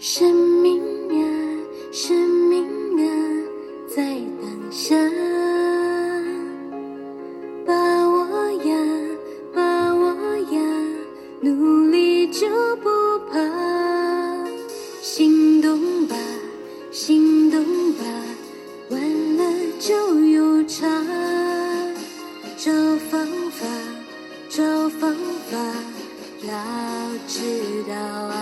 生命啊，生命啊，在当下，把握呀，把握呀，努力就不怕，心动吧，心动吧，完了就有差，找方法，找方法，要知道啊。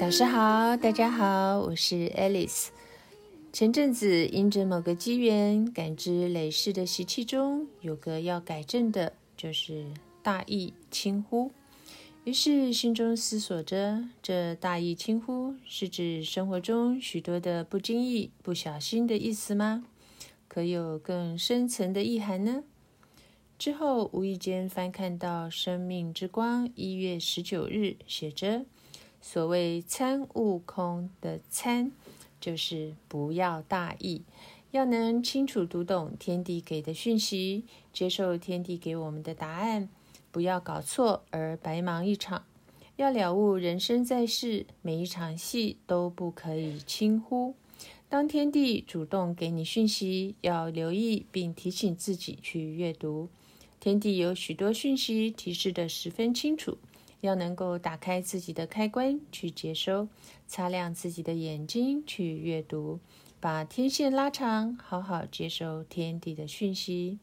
导师好，大家好，我是 Alice。前阵子因着某个机缘，感知累世的习气中有个要改正的，就是大意轻忽。于是心中思索着，这大意轻忽是指生活中许多的不经意、不小心的意思吗？可有更深层的意涵呢？之后无意间翻看到《生命之光》一月十九日写着。所谓参悟空的参，就是不要大意，要能清楚读懂天地给的讯息，接受天地给我们的答案，不要搞错而白忙一场。要了悟人生在世，每一场戏都不可以轻忽。当天地主动给你讯息，要留意并提醒自己去阅读。天地有许多讯息提示得十分清楚。要能够打开自己的开关去接收，擦亮自己的眼睛去阅读，把天线拉长，好好接收天地的讯息。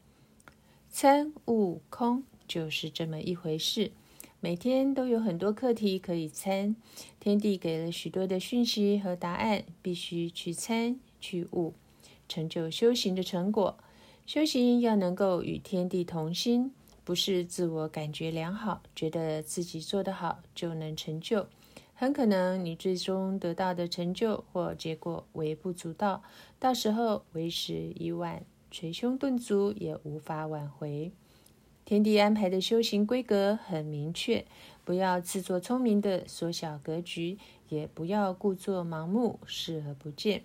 参悟空就是这么一回事。每天都有很多课题可以参，天地给了许多的讯息和答案，必须去参去悟，成就修行的成果。修行要能够与天地同心。不是自我感觉良好，觉得自己做得好就能成就，很可能你最终得到的成就或结果微不足道，到时候为时已晚，捶胸顿足也无法挽回。天地安排的修行规格很明确，不要自作聪明的缩小格局，也不要故作盲目视而不见。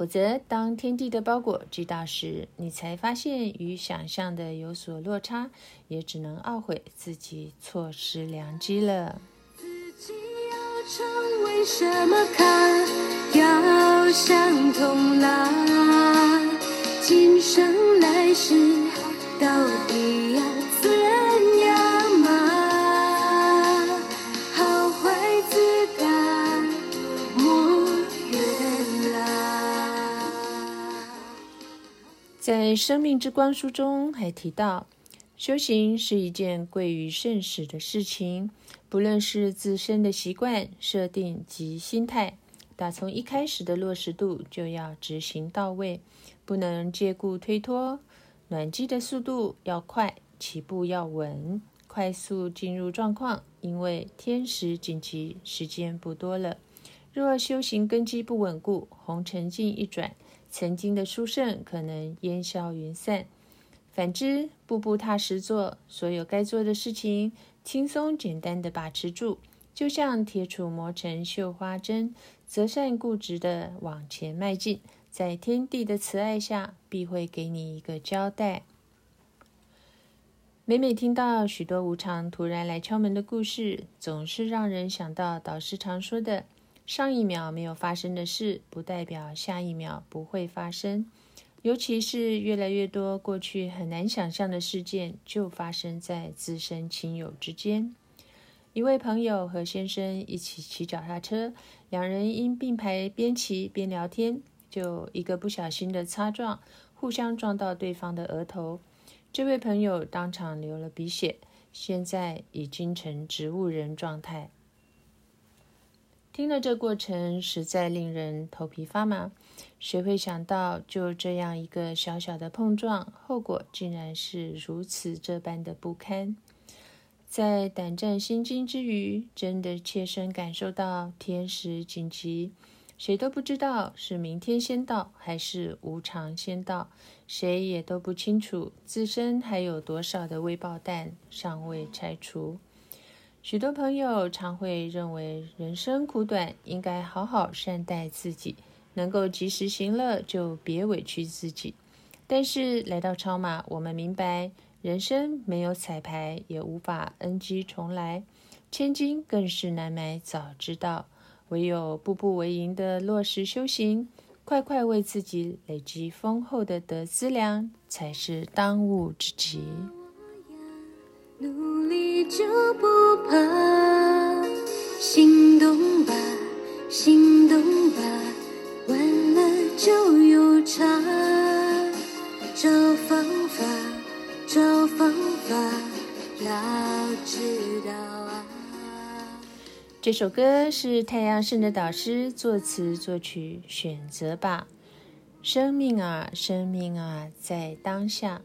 否则，当天地的包裹寄到时，你才发现与想象的有所落差，也只能懊悔自己错失良机了。自己要成为什么咖，要想通啦，今生来世到底在《生命之光》书中还提到，修行是一件贵于圣使的事情，不论是自身的习惯设定及心态，打从一开始的落实度就要执行到位，不能借故推脱。暖机的速度要快，起步要稳，快速进入状况，因为天时紧急，时间不多了。若修行根基不稳固，红尘境一转，曾经的殊胜可能烟消云散。反之，步步踏实做，所有该做的事情，轻松简单的把持住，就像铁杵磨成绣花针，择善固执的往前迈进，在天地的慈爱下，必会给你一个交代。每每听到许多无常突然来敲门的故事，总是让人想到导师常说的：上一秒没有发生的事，不代表下一秒不会发生。尤其是越来越多过去很难想象的事件，就发生在自身亲友之间。一位朋友和先生一起骑脚踏车，两人因并排边骑边聊天，就一个不小心的擦撞，互相撞到对方的额头。这位朋友当场流了鼻血，现在已经成植物人状态。听了这过程，实在令人头皮发麻。谁会想到，就这样一个小小的碰撞，后果竟然是如此这般的不堪？在胆战心惊之余，真的切身感受到天时紧急，谁都不知道是明天先到还是无常先到，谁也都不清楚自身还有多少的微爆弹尚未拆除。许多朋友常会认为人生苦短，应该好好善待自己，能够及时行乐就别委屈自己。但是来到超马，我们明白人生没有彩排，也无法 NG 重来。千金更是难买早知道，唯有步步为营的落实修行，快快为自己累积丰厚的德资粮，才是当务之急。努力就不怕，行动吧，行动吧，晚了就有差。找方法，找方法，要知道啊。这首歌是太阳圣的导师作词作曲，选择吧。生命啊，生命啊，在当下，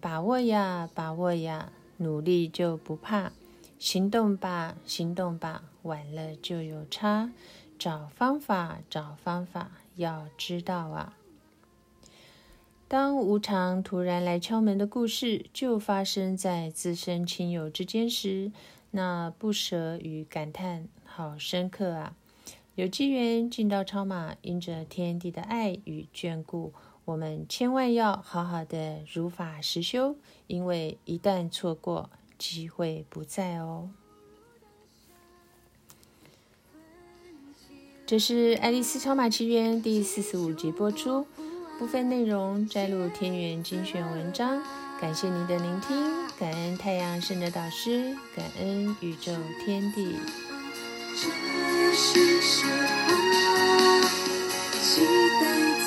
把握呀，把握呀。努力就不怕，行动吧，行动吧，晚了就有差。找方法，找方法，要知道啊。当无常突然来敲门的故事，就发生在自身亲友之间时，那不舍与感叹好深刻啊！有机缘进到超马，因着天地的爱与眷顾。我们千万要好好的如法实修，因为一旦错过，机会不再哦。这是《爱丽丝超马奇缘》第四十五集播出，部分内容摘录天元精选文章。感谢您的聆听，感恩太阳神的导师，感恩宇宙天地。期待。